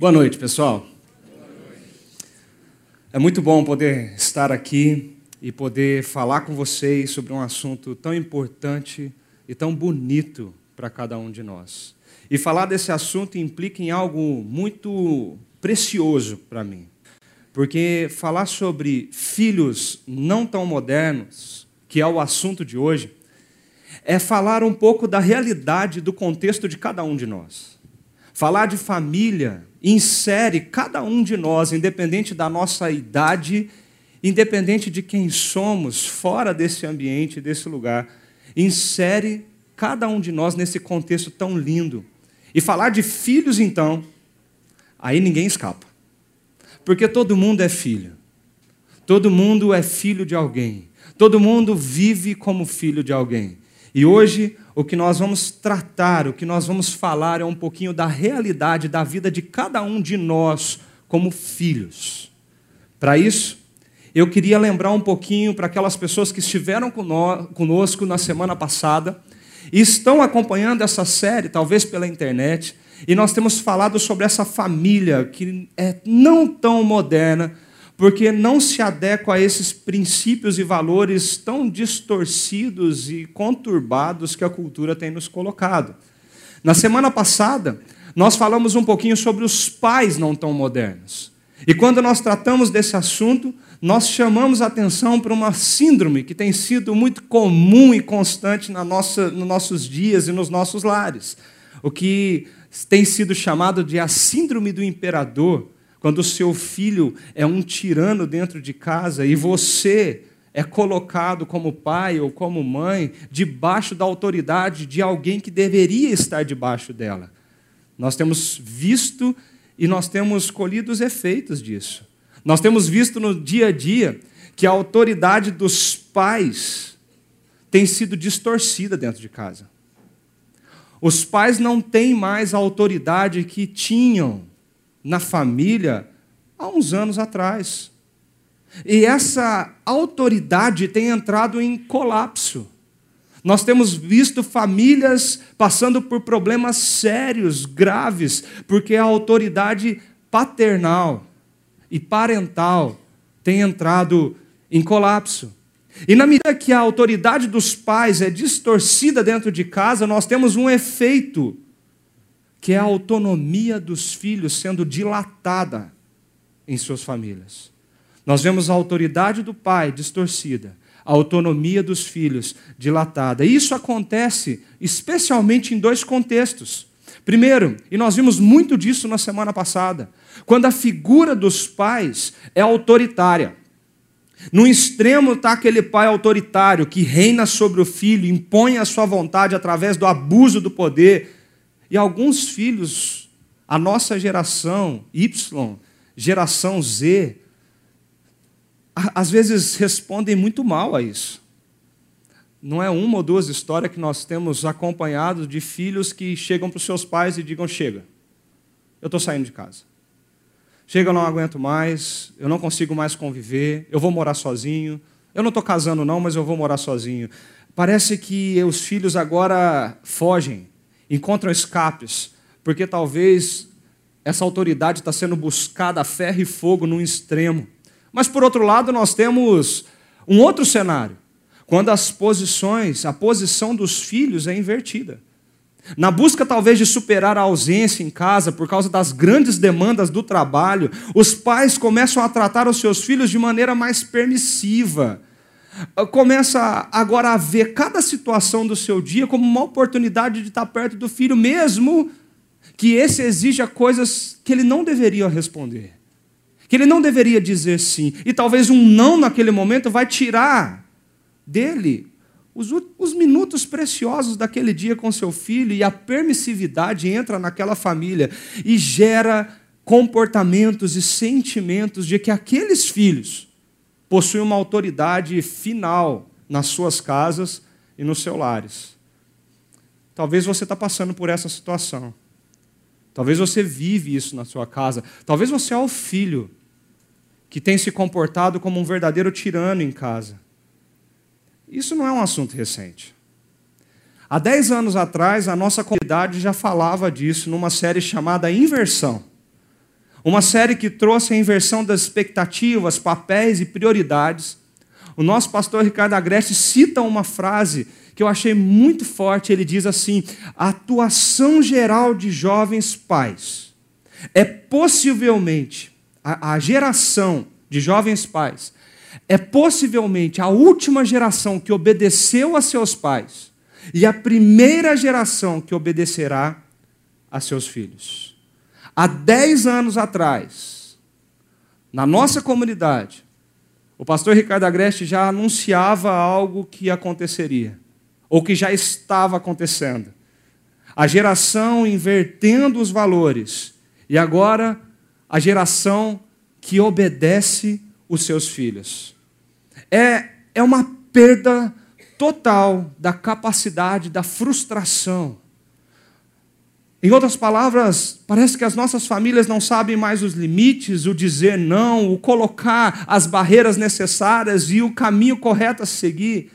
Boa noite, pessoal. É muito bom poder estar aqui e poder falar com vocês sobre um assunto tão importante e tão bonito para cada um de nós. E falar desse assunto implica em algo muito precioso para mim. Porque falar sobre filhos não tão modernos, que é o assunto de hoje, é falar um pouco da realidade do contexto de cada um de nós. Falar de família insere cada um de nós, independente da nossa idade, independente de quem somos, fora desse ambiente, desse lugar, insere cada um de nós nesse contexto tão lindo. E falar de filhos, então, aí ninguém escapa. Porque todo mundo é filho. Todo mundo é filho de alguém. Todo mundo vive como filho de alguém. E hoje o que nós vamos tratar, o que nós vamos falar é um pouquinho da realidade da vida de cada um de nós como filhos. Para isso, eu queria lembrar um pouquinho para aquelas pessoas que estiveram conosco na semana passada e estão acompanhando essa série, talvez pela internet, e nós temos falado sobre essa família que é não tão moderna, porque não se adequa a esses princípios e valores tão distorcidos e conturbados que a cultura tem nos colocado. Na semana passada, nós falamos um pouquinho sobre os pais não tão modernos. E quando nós tratamos desse assunto, nós chamamos a atenção para uma síndrome que tem sido muito comum e constante na nossa, nos nossos dias e nos nossos lares. O que tem sido chamado de a síndrome do imperador, quando o seu filho é um tirano dentro de casa e você é colocado como pai ou como mãe debaixo da autoridade de alguém que deveria estar debaixo dela. Nós temos visto e nós temos colhido os efeitos disso. Nós temos visto no dia a dia que a autoridade dos pais tem sido distorcida dentro de casa. Os pais não têm mais a autoridade que tinham na família há uns anos atrás. E essa autoridade tem entrado em colapso. Nós temos visto famílias passando por problemas sérios, graves, porque a autoridade paternal e parental tem entrado em colapso. E na medida que a autoridade dos pais é distorcida dentro de casa, nós temos um efeito que é a autonomia dos filhos sendo dilatada em suas famílias. Nós vemos a autoridade do pai distorcida, a autonomia dos filhos dilatada. E isso acontece especialmente em dois contextos. Primeiro, e nós vimos muito disso na semana passada, quando a figura dos pais é autoritária. No extremo está aquele pai autoritário que reina sobre o filho, impõe a sua vontade através do abuso do poder e alguns filhos, a nossa geração Y, geração Z, às vezes respondem muito mal a isso. Não é uma ou duas histórias que nós temos acompanhado de filhos que chegam para os seus pais e digam: chega, eu estou saindo de casa. Chega, eu não aguento mais, eu não consigo mais conviver, eu vou morar sozinho. Eu não estou casando, não, mas eu vou morar sozinho. Parece que os filhos agora fogem encontram escapes, porque talvez essa autoridade está sendo buscada a ferro e fogo num extremo. Mas, por outro lado, nós temos um outro cenário, quando as posições, a posição dos filhos é invertida. Na busca, talvez, de superar a ausência em casa por causa das grandes demandas do trabalho, os pais começam a tratar os seus filhos de maneira mais permissiva começa agora a ver cada situação do seu dia como uma oportunidade de estar perto do filho, mesmo que esse exija coisas que ele não deveria responder, que ele não deveria dizer sim. E talvez um não naquele momento vai tirar dele os, os minutos preciosos daquele dia com seu filho, e a permissividade entra naquela família e gera comportamentos e sentimentos de que aqueles filhos possui uma autoridade final nas suas casas e nos seus lares. Talvez você está passando por essa situação. Talvez você vive isso na sua casa. Talvez você é o filho que tem se comportado como um verdadeiro tirano em casa. Isso não é um assunto recente. Há dez anos atrás, a nossa comunidade já falava disso numa série chamada Inversão. Uma série que trouxe a inversão das expectativas, papéis e prioridades. O nosso pastor Ricardo Agreste cita uma frase que eu achei muito forte. Ele diz assim: a atuação geral de jovens pais é possivelmente, a, a geração de jovens pais, é possivelmente a última geração que obedeceu a seus pais e a primeira geração que obedecerá a seus filhos. Há dez anos atrás, na nossa comunidade, o pastor Ricardo Agreste já anunciava algo que aconteceria, ou que já estava acontecendo. A geração invertendo os valores, e agora a geração que obedece os seus filhos. É, é uma perda total da capacidade, da frustração em outras palavras, parece que as nossas famílias não sabem mais os limites, o dizer não, o colocar as barreiras necessárias e o caminho correto a seguir.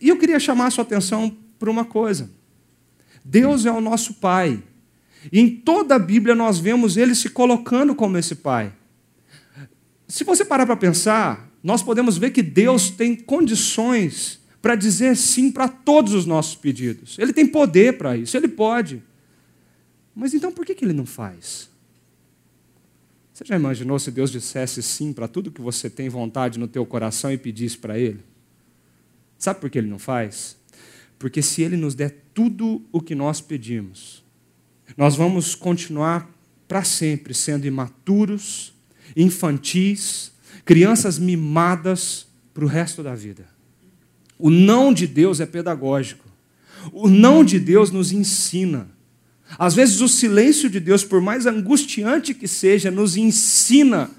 E eu queria chamar a sua atenção para uma coisa. Deus é o nosso Pai. E em toda a Bíblia nós vemos ele se colocando como esse Pai. Se você parar para pensar, nós podemos ver que Deus tem condições para dizer sim para todos os nossos pedidos. Ele tem poder para isso, ele pode. Mas então por que, que ele não faz? Você já imaginou se Deus dissesse sim para tudo que você tem vontade no teu coração e pedisse para ele? Sabe por que ele não faz? Porque se ele nos der tudo o que nós pedimos, nós vamos continuar para sempre sendo imaturos, infantis, crianças mimadas para o resto da vida. O não de Deus é pedagógico. O não de Deus nos ensina. Às vezes, o silêncio de Deus, por mais angustiante que seja, nos ensina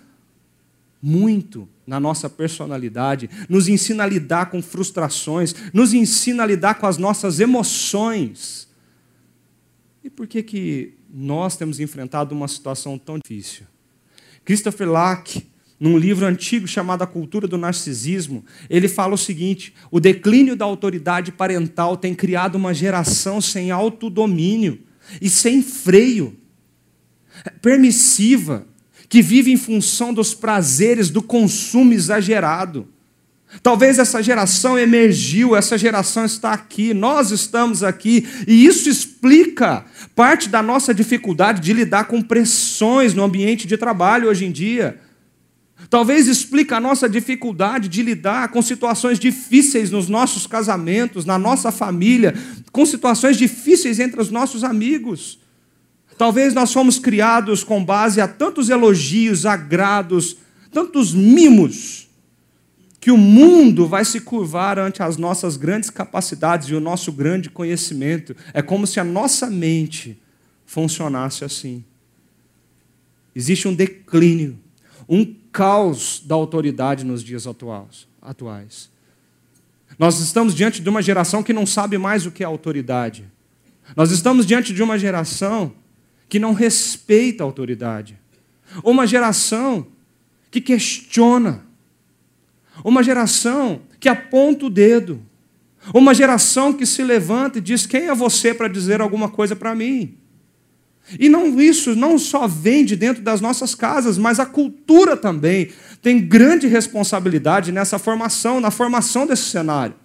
muito na nossa personalidade, nos ensina a lidar com frustrações, nos ensina a lidar com as nossas emoções. E por que, que nós temos enfrentado uma situação tão difícil? Christopher Lack, num livro antigo chamado A Cultura do Narcisismo, ele fala o seguinte: o declínio da autoridade parental tem criado uma geração sem autodomínio e sem freio, permissiva, que vive em função dos prazeres do consumo exagerado. Talvez essa geração emergiu, essa geração está aqui, nós estamos aqui, e isso explica parte da nossa dificuldade de lidar com pressões no ambiente de trabalho hoje em dia. Talvez explique a nossa dificuldade de lidar com situações difíceis nos nossos casamentos, na nossa família, com situações difíceis entre os nossos amigos. Talvez nós fomos criados com base a tantos elogios, agrados, tantos mimos, que o mundo vai se curvar ante as nossas grandes capacidades e o nosso grande conhecimento. É como se a nossa mente funcionasse assim. Existe um declínio, um caos da autoridade nos dias atuais. Nós estamos diante de uma geração que não sabe mais o que é autoridade. Nós estamos diante de uma geração que não respeita a autoridade. Uma geração que questiona. Uma geração que aponta o dedo. Uma geração que se levanta e diz: Quem é você para dizer alguma coisa para mim? E não isso não só vem de dentro das nossas casas, mas a cultura também tem grande responsabilidade nessa formação, na formação desse cenário.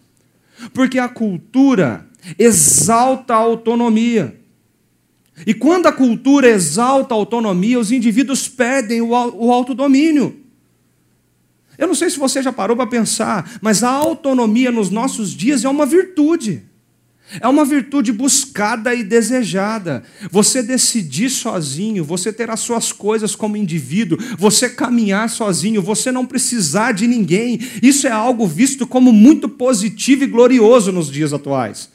Porque a cultura exalta a autonomia. E quando a cultura exalta a autonomia, os indivíduos perdem o autodomínio. Eu não sei se você já parou para pensar, mas a autonomia nos nossos dias é uma virtude. É uma virtude buscada e desejada. Você decidir sozinho, você ter as suas coisas como indivíduo, você caminhar sozinho, você não precisar de ninguém. Isso é algo visto como muito positivo e glorioso nos dias atuais.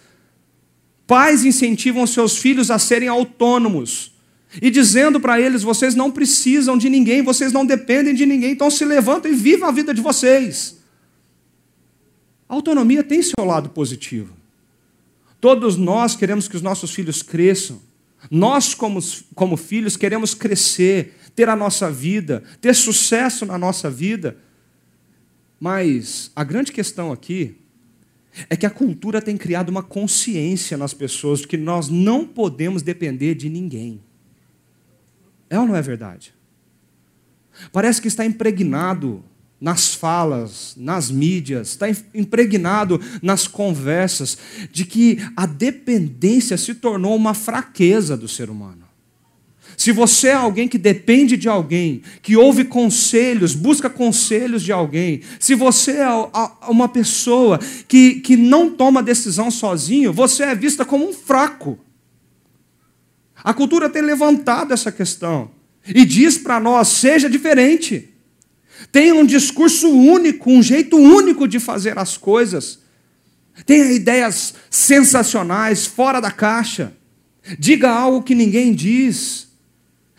Pais incentivam seus filhos a serem autônomos e dizendo para eles: vocês não precisam de ninguém, vocês não dependem de ninguém, então se levantem e vivam a vida de vocês. A autonomia tem seu lado positivo. Todos nós queremos que os nossos filhos cresçam. Nós, como, como filhos, queremos crescer, ter a nossa vida, ter sucesso na nossa vida. Mas a grande questão aqui é que a cultura tem criado uma consciência nas pessoas de que nós não podemos depender de ninguém. É ou não é verdade? Parece que está impregnado nas falas, nas mídias, está impregnado nas conversas, de que a dependência se tornou uma fraqueza do ser humano. Se você é alguém que depende de alguém, que ouve conselhos, busca conselhos de alguém, se você é uma pessoa que, que não toma decisão sozinho, você é vista como um fraco. A cultura tem levantado essa questão e diz para nós: seja diferente. Tenha um discurso único, um jeito único de fazer as coisas. Tenha ideias sensacionais, fora da caixa. Diga algo que ninguém diz.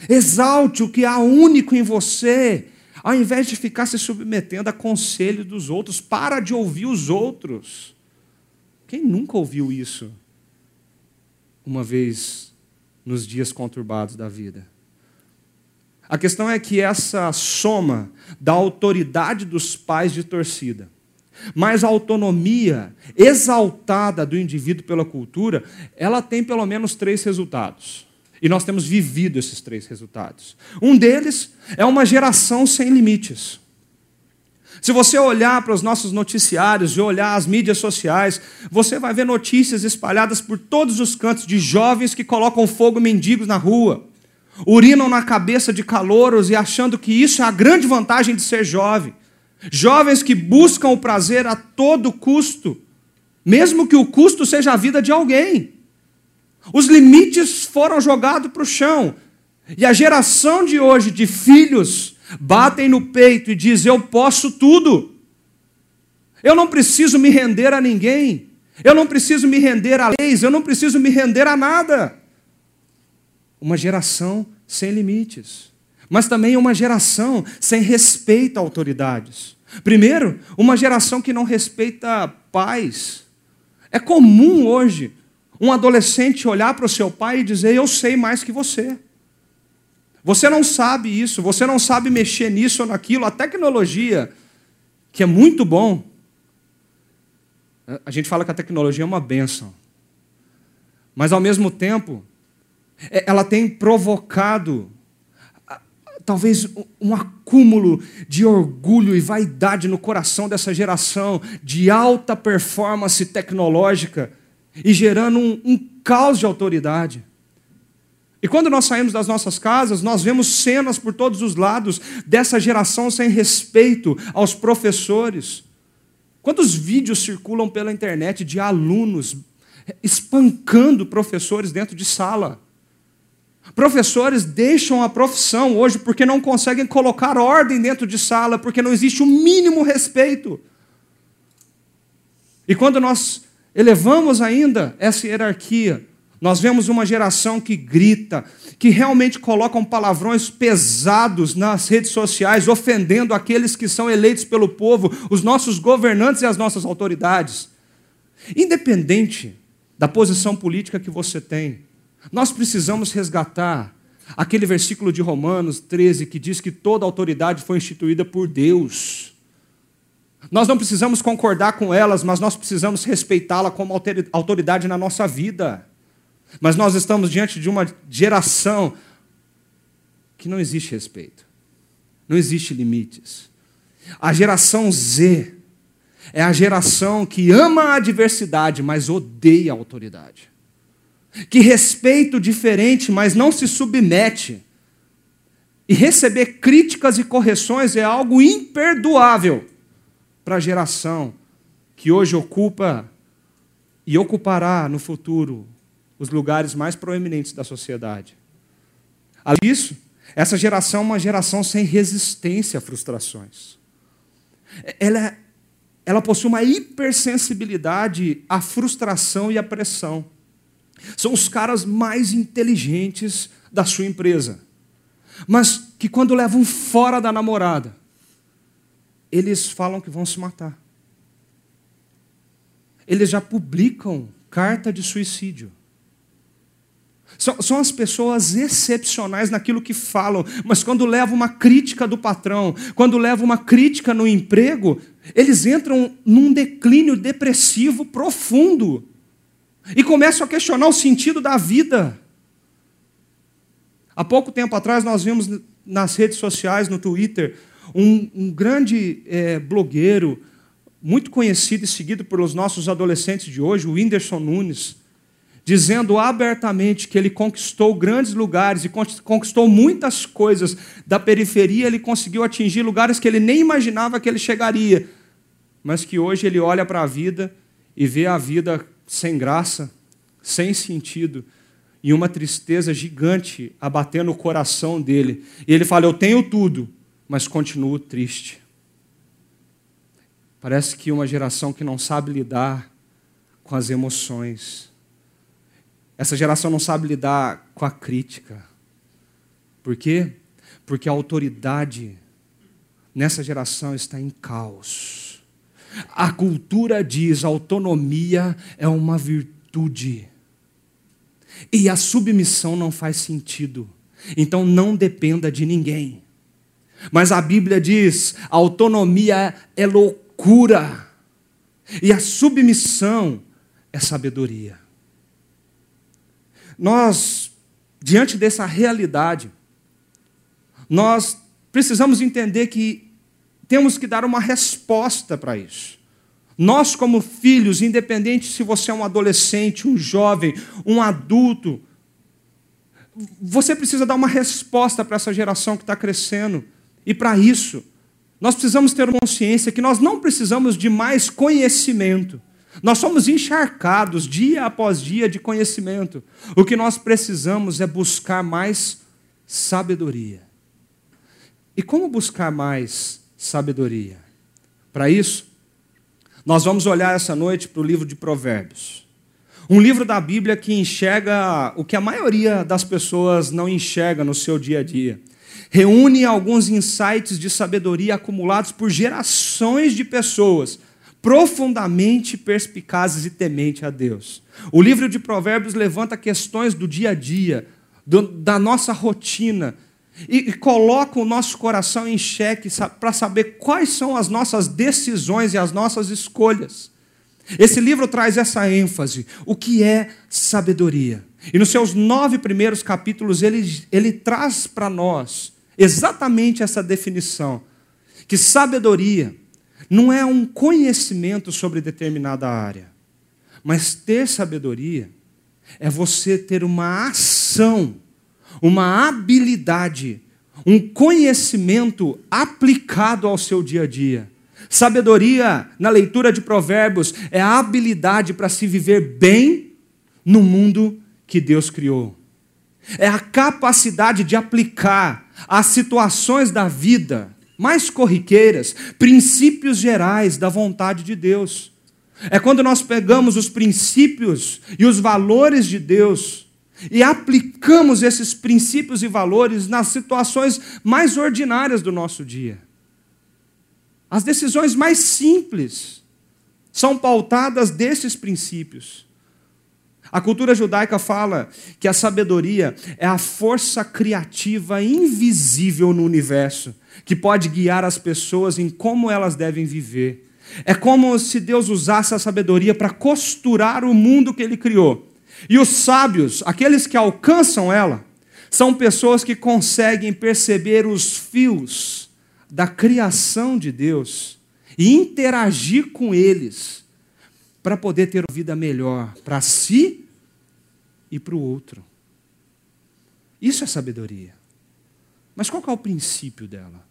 Exalte o que há único em você, ao invés de ficar se submetendo a conselho dos outros. Para de ouvir os outros. Quem nunca ouviu isso uma vez nos dias conturbados da vida? A questão é que essa soma da autoridade dos pais de torcida, mais a autonomia exaltada do indivíduo pela cultura, ela tem pelo menos três resultados. E nós temos vivido esses três resultados. Um deles é uma geração sem limites. Se você olhar para os nossos noticiários e olhar as mídias sociais, você vai ver notícias espalhadas por todos os cantos de jovens que colocam fogo mendigos na rua urinam na cabeça de calouros e achando que isso é a grande vantagem de ser jovem. Jovens que buscam o prazer a todo custo, mesmo que o custo seja a vida de alguém. Os limites foram jogados para o chão. E a geração de hoje de filhos batem no peito e diz: Eu posso tudo. Eu não preciso me render a ninguém. Eu não preciso me render a leis. Eu não preciso me render a nada uma geração sem limites, mas também uma geração sem respeito a autoridades. Primeiro, uma geração que não respeita pais. É comum hoje um adolescente olhar para o seu pai e dizer: Eu sei mais que você. Você não sabe isso, você não sabe mexer nisso ou naquilo. A tecnologia, que é muito bom, a gente fala que a tecnologia é uma benção, mas ao mesmo tempo, ela tem provocado talvez um acúmulo de orgulho e vaidade no coração dessa geração de alta performance tecnológica e gerando um, um caos de autoridade. E quando nós saímos das nossas casas, nós vemos cenas por todos os lados dessa geração sem respeito aos professores. Quantos vídeos circulam pela internet de alunos espancando professores dentro de sala? Professores deixam a profissão hoje porque não conseguem colocar ordem dentro de sala, porque não existe o mínimo respeito. E quando nós elevamos ainda essa hierarquia, nós vemos uma geração que grita, que realmente colocam palavrões pesados nas redes sociais, ofendendo aqueles que são eleitos pelo povo, os nossos governantes e as nossas autoridades. Independente da posição política que você tem, nós precisamos resgatar aquele versículo de Romanos 13 que diz que toda autoridade foi instituída por Deus. Nós não precisamos concordar com elas, mas nós precisamos respeitá-la como autoridade na nossa vida. Mas nós estamos diante de uma geração que não existe respeito, não existe limites. A geração Z é a geração que ama a diversidade, mas odeia a autoridade que respeita o diferente, mas não se submete. E receber críticas e correções é algo imperdoável para a geração que hoje ocupa e ocupará no futuro os lugares mais proeminentes da sociedade. Além disso, essa geração é uma geração sem resistência a frustrações. Ela, ela possui uma hipersensibilidade à frustração e à pressão. São os caras mais inteligentes da sua empresa. Mas que quando levam fora da namorada, eles falam que vão se matar. Eles já publicam carta de suicídio. São, são, as pessoas excepcionais naquilo que falam, mas quando levam uma crítica do patrão, quando levam uma crítica no emprego, eles entram num declínio depressivo profundo e começam a questionar o sentido da vida. Há pouco tempo atrás nós vimos nas redes sociais, no Twitter, um, um grande é, blogueiro, muito conhecido e seguido pelos nossos adolescentes de hoje, o Whindersson Nunes, dizendo abertamente que ele conquistou grandes lugares e conquistou muitas coisas da periferia, ele conseguiu atingir lugares que ele nem imaginava que ele chegaria, mas que hoje ele olha para a vida e vê a vida sem graça, sem sentido, e uma tristeza gigante abatendo o coração dele. E ele fala: Eu tenho tudo, mas continuo triste. Parece que uma geração que não sabe lidar com as emoções. Essa geração não sabe lidar com a crítica. Por quê? Porque a autoridade nessa geração está em caos. A cultura diz autonomia é uma virtude. E a submissão não faz sentido. Então não dependa de ninguém. Mas a Bíblia diz: a autonomia é loucura. E a submissão é sabedoria. Nós, diante dessa realidade, nós precisamos entender que temos que dar uma resposta para isso. Nós, como filhos, independente se você é um adolescente, um jovem, um adulto, você precisa dar uma resposta para essa geração que está crescendo. E para isso, nós precisamos ter consciência que nós não precisamos de mais conhecimento. Nós somos encharcados dia após dia de conhecimento. O que nós precisamos é buscar mais sabedoria. E como buscar mais sabedoria? Para isso, nós vamos olhar essa noite para o livro de Provérbios. Um livro da Bíblia que enxerga o que a maioria das pessoas não enxerga no seu dia a dia. Reúne alguns insights de sabedoria acumulados por gerações de pessoas profundamente perspicazes e temente a Deus. O livro de Provérbios levanta questões do dia a dia, do, da nossa rotina, e, e coloca o nosso coração em xeque para saber quais são as nossas decisões e as nossas escolhas. Esse livro traz essa ênfase, o que é sabedoria. E nos seus nove primeiros capítulos, ele, ele traz para nós exatamente essa definição: que sabedoria não é um conhecimento sobre determinada área, mas ter sabedoria é você ter uma ação, uma habilidade, um conhecimento aplicado ao seu dia a dia. Sabedoria, na leitura de Provérbios, é a habilidade para se viver bem no mundo que Deus criou. É a capacidade de aplicar as situações da vida mais corriqueiras, princípios gerais da vontade de Deus. É quando nós pegamos os princípios e os valores de Deus e aplicamos esses princípios e valores nas situações mais ordinárias do nosso dia. As decisões mais simples são pautadas desses princípios. A cultura judaica fala que a sabedoria é a força criativa invisível no universo, que pode guiar as pessoas em como elas devem viver. É como se Deus usasse a sabedoria para costurar o mundo que ele criou. E os sábios, aqueles que alcançam ela, são pessoas que conseguem perceber os fios da criação de Deus e interagir com eles para poder ter uma vida melhor para si e para o outro. Isso é sabedoria. Mas qual é o princípio dela?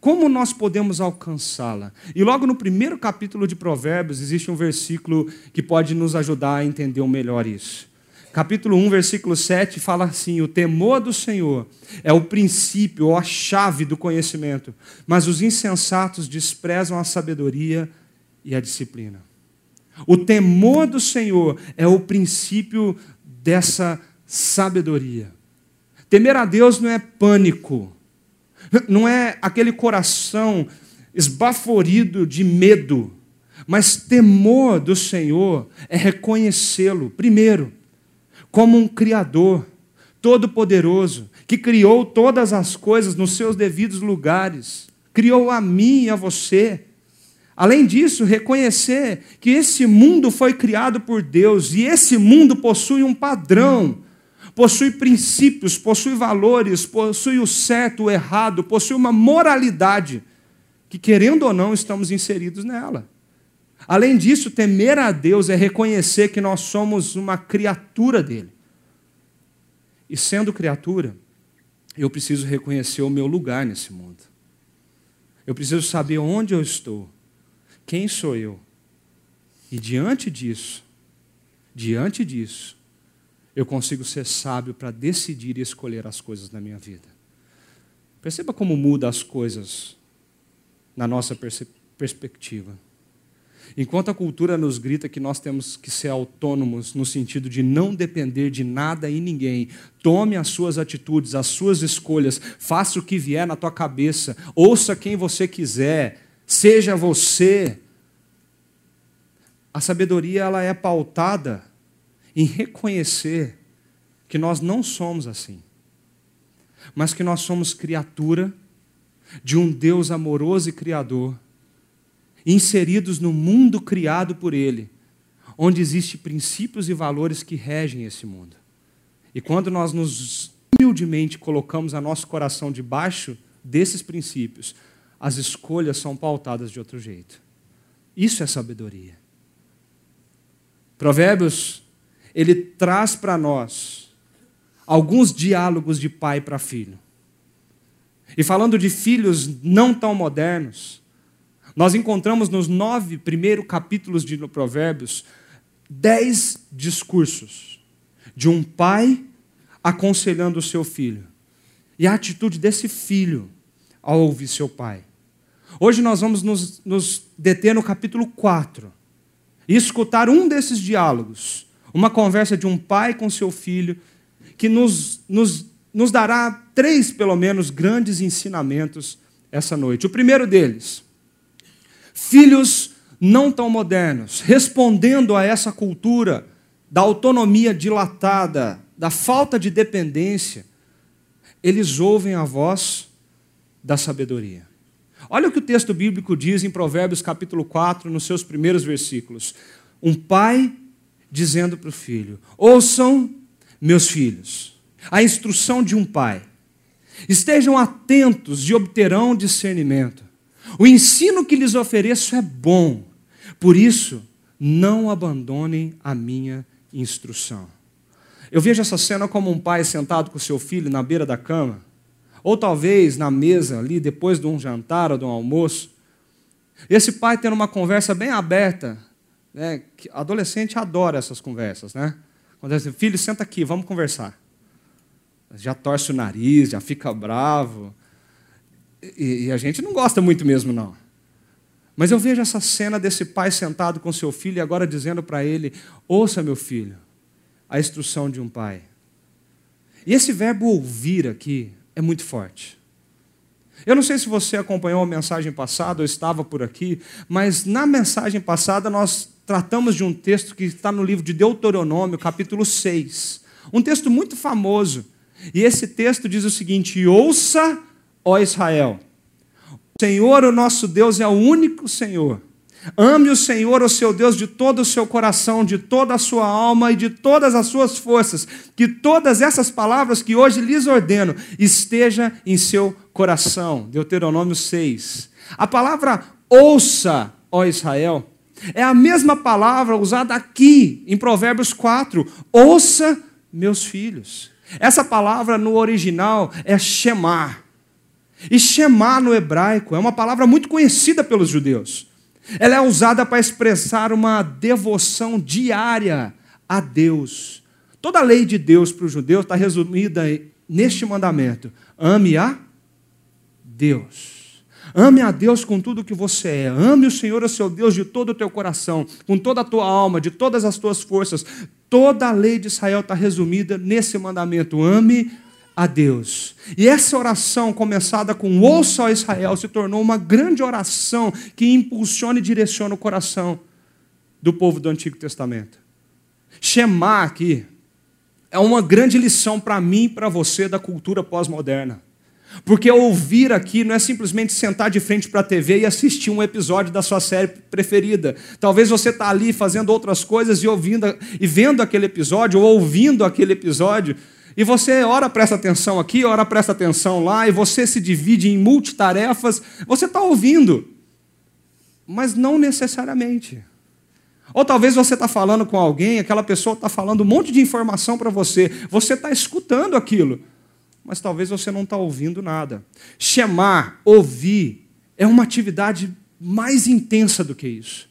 Como nós podemos alcançá-la? E logo no primeiro capítulo de Provérbios existe um versículo que pode nos ajudar a entender melhor isso. Capítulo 1, versículo 7 fala assim: O temor do Senhor é o princípio ou a chave do conhecimento, mas os insensatos desprezam a sabedoria e a disciplina. O temor do Senhor é o princípio dessa sabedoria. Temer a Deus não é pânico, não é aquele coração esbaforido de medo, mas temor do Senhor é reconhecê-lo, primeiro, como um Criador todo-poderoso, que criou todas as coisas nos seus devidos lugares, criou a mim e a você Além disso, reconhecer que esse mundo foi criado por Deus e esse mundo possui um padrão. possui princípios, possui valores, possui o certo, o errado, possui uma moralidade que, querendo ou não, estamos inseridos nela. Além disso, temer a Deus é reconhecer que nós somos uma criatura dele. E sendo criatura, eu preciso reconhecer o meu lugar nesse mundo. Eu preciso saber onde eu estou, quem sou eu. E diante disso, diante disso, eu consigo ser sábio para decidir e escolher as coisas na minha vida. Perceba como muda as coisas na nossa perspectiva. Enquanto a cultura nos grita que nós temos que ser autônomos no sentido de não depender de nada e ninguém, tome as suas atitudes, as suas escolhas, faça o que vier na tua cabeça, ouça quem você quiser, seja você. A sabedoria ela é pautada em reconhecer que nós não somos assim, mas que nós somos criatura de um Deus amoroso e criador inseridos no mundo criado por Ele, onde existem princípios e valores que regem esse mundo. E quando nós nos humildemente colocamos a nosso coração debaixo desses princípios, as escolhas são pautadas de outro jeito. Isso é sabedoria. Provérbios, ele traz para nós alguns diálogos de pai para filho. E falando de filhos não tão modernos, nós encontramos nos nove primeiros capítulos de Provérbios dez discursos de um pai aconselhando o seu filho. E a atitude desse filho ao ouvir seu pai. Hoje nós vamos nos, nos deter no capítulo 4 e escutar um desses diálogos, uma conversa de um pai com seu filho, que nos, nos, nos dará três, pelo menos, grandes ensinamentos essa noite. O primeiro deles filhos não tão modernos, respondendo a essa cultura da autonomia dilatada, da falta de dependência, eles ouvem a voz da sabedoria. Olha o que o texto bíblico diz em Provérbios capítulo 4, nos seus primeiros versículos. Um pai dizendo para o filho: Ouçam, meus filhos, a instrução de um pai. Estejam atentos e obterão discernimento. O ensino que lhes ofereço é bom, por isso, não abandonem a minha instrução. Eu vejo essa cena como um pai sentado com seu filho na beira da cama, ou talvez na mesa ali, depois de um jantar ou de um almoço. Esse pai tendo uma conversa bem aberta. Né? Adolescente adora essas conversas, né? Quando diz, filho, senta aqui, vamos conversar. Já torce o nariz, já fica bravo. E, e a gente não gosta muito mesmo, não. Mas eu vejo essa cena desse pai sentado com seu filho e agora dizendo para ele: Ouça, meu filho, a instrução de um pai. E esse verbo ouvir aqui é muito forte. Eu não sei se você acompanhou a mensagem passada ou estava por aqui, mas na mensagem passada nós tratamos de um texto que está no livro de Deuteronômio, capítulo 6. Um texto muito famoso. E esse texto diz o seguinte: Ouça ó Israel. O Senhor, o nosso Deus, é o único Senhor. Ame o Senhor, o seu Deus, de todo o seu coração, de toda a sua alma e de todas as suas forças. Que todas essas palavras que hoje lhes ordeno esteja em seu coração. Deuteronômio 6. A palavra ouça, ó Israel, é a mesma palavra usada aqui em Provérbios 4. Ouça, meus filhos. Essa palavra no original é chamar. E Shema no hebraico é uma palavra muito conhecida pelos judeus. Ela é usada para expressar uma devoção diária a Deus. Toda a lei de Deus para os judeus está resumida neste mandamento: ame a Deus. Ame a Deus com tudo o que você é. Ame o Senhor, o seu Deus, de todo o teu coração, com toda a tua alma, de todas as tuas forças. Toda a lei de Israel está resumida nesse mandamento: ame a Deus. E essa oração, começada com ouça a Israel, se tornou uma grande oração que impulsiona e direciona o coração do povo do Antigo Testamento. Shema aqui é uma grande lição para mim e para você da cultura pós-moderna. Porque ouvir aqui não é simplesmente sentar de frente para a TV e assistir um episódio da sua série preferida. Talvez você está ali fazendo outras coisas e ouvindo e vendo aquele episódio ou ouvindo aquele episódio E você ora presta atenção aqui, ora presta atenção lá, e você se divide em multitarefas. Você está ouvindo, mas não necessariamente. Ou talvez você está falando com alguém, aquela pessoa está falando um monte de informação para você, você está escutando aquilo, mas talvez você não está ouvindo nada. Chamar, ouvir, é uma atividade mais intensa do que isso.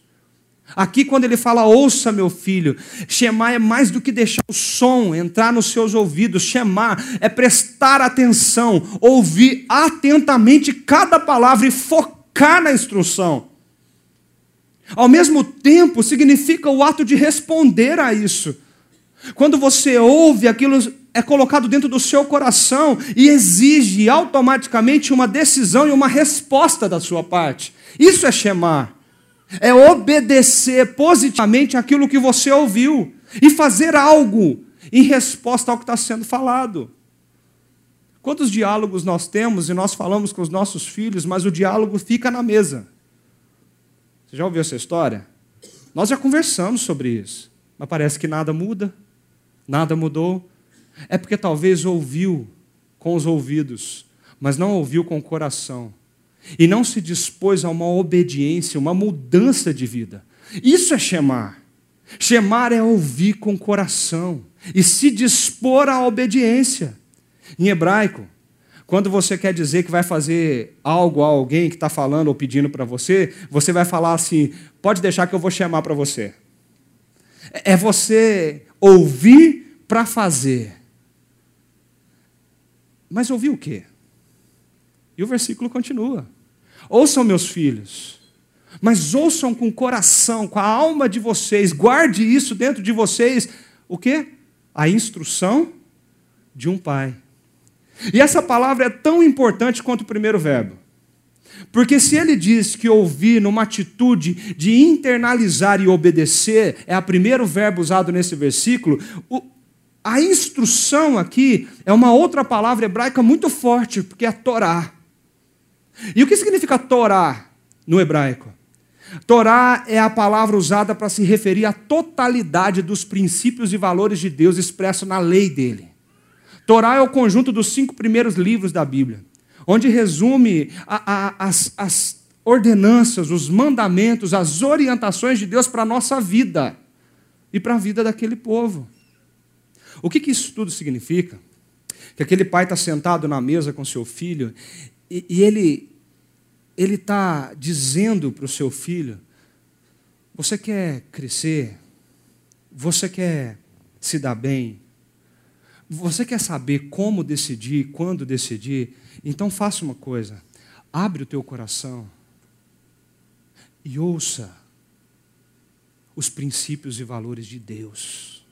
Aqui, quando ele fala, ouça meu filho, chamar é mais do que deixar o som entrar nos seus ouvidos. Chamar é prestar atenção, ouvir atentamente cada palavra e focar na instrução. Ao mesmo tempo, significa o ato de responder a isso. Quando você ouve, aquilo é colocado dentro do seu coração e exige automaticamente uma decisão e uma resposta da sua parte. Isso é chamar é obedecer positivamente aquilo que você ouviu e fazer algo em resposta ao que está sendo falado. Quantos diálogos nós temos e nós falamos com os nossos filhos, mas o diálogo fica na mesa? Você já ouviu essa história? Nós já conversamos sobre isso, mas parece que nada muda, nada mudou. É porque talvez ouviu com os ouvidos, mas não ouviu com o coração e não se dispôs a uma obediência, uma mudança de vida. Isso é chamar. Chamar é ouvir com o coração e se dispor à obediência. Em hebraico, quando você quer dizer que vai fazer algo a alguém que está falando ou pedindo para você, você vai falar assim: pode deixar que eu vou chamar para você. É você ouvir para fazer. Mas ouvir o quê? E o versículo continua. Ouçam, meus filhos, mas ouçam com o coração, com a alma de vocês, guarde isso dentro de vocês. O quê? A instrução de um pai. E essa palavra é tão importante quanto o primeiro verbo. Porque se ele diz que ouvir numa atitude de internalizar e obedecer, é o primeiro verbo usado nesse versículo, o, a instrução aqui é uma outra palavra hebraica muito forte, porque é a Torá. E o que significa Torá no hebraico? Torá é a palavra usada para se referir à totalidade dos princípios e valores de Deus expressos na lei dele. Torá é o conjunto dos cinco primeiros livros da Bíblia, onde resume a, a, as, as ordenanças, os mandamentos, as orientações de Deus para a nossa vida e para a vida daquele povo. O que, que isso tudo significa? Que aquele pai está sentado na mesa com seu filho e, e ele ele está dizendo para o seu filho: você quer crescer? Você quer se dar bem? Você quer saber como decidir, quando decidir? Então faça uma coisa: abre o teu coração e ouça os princípios e valores de Deus.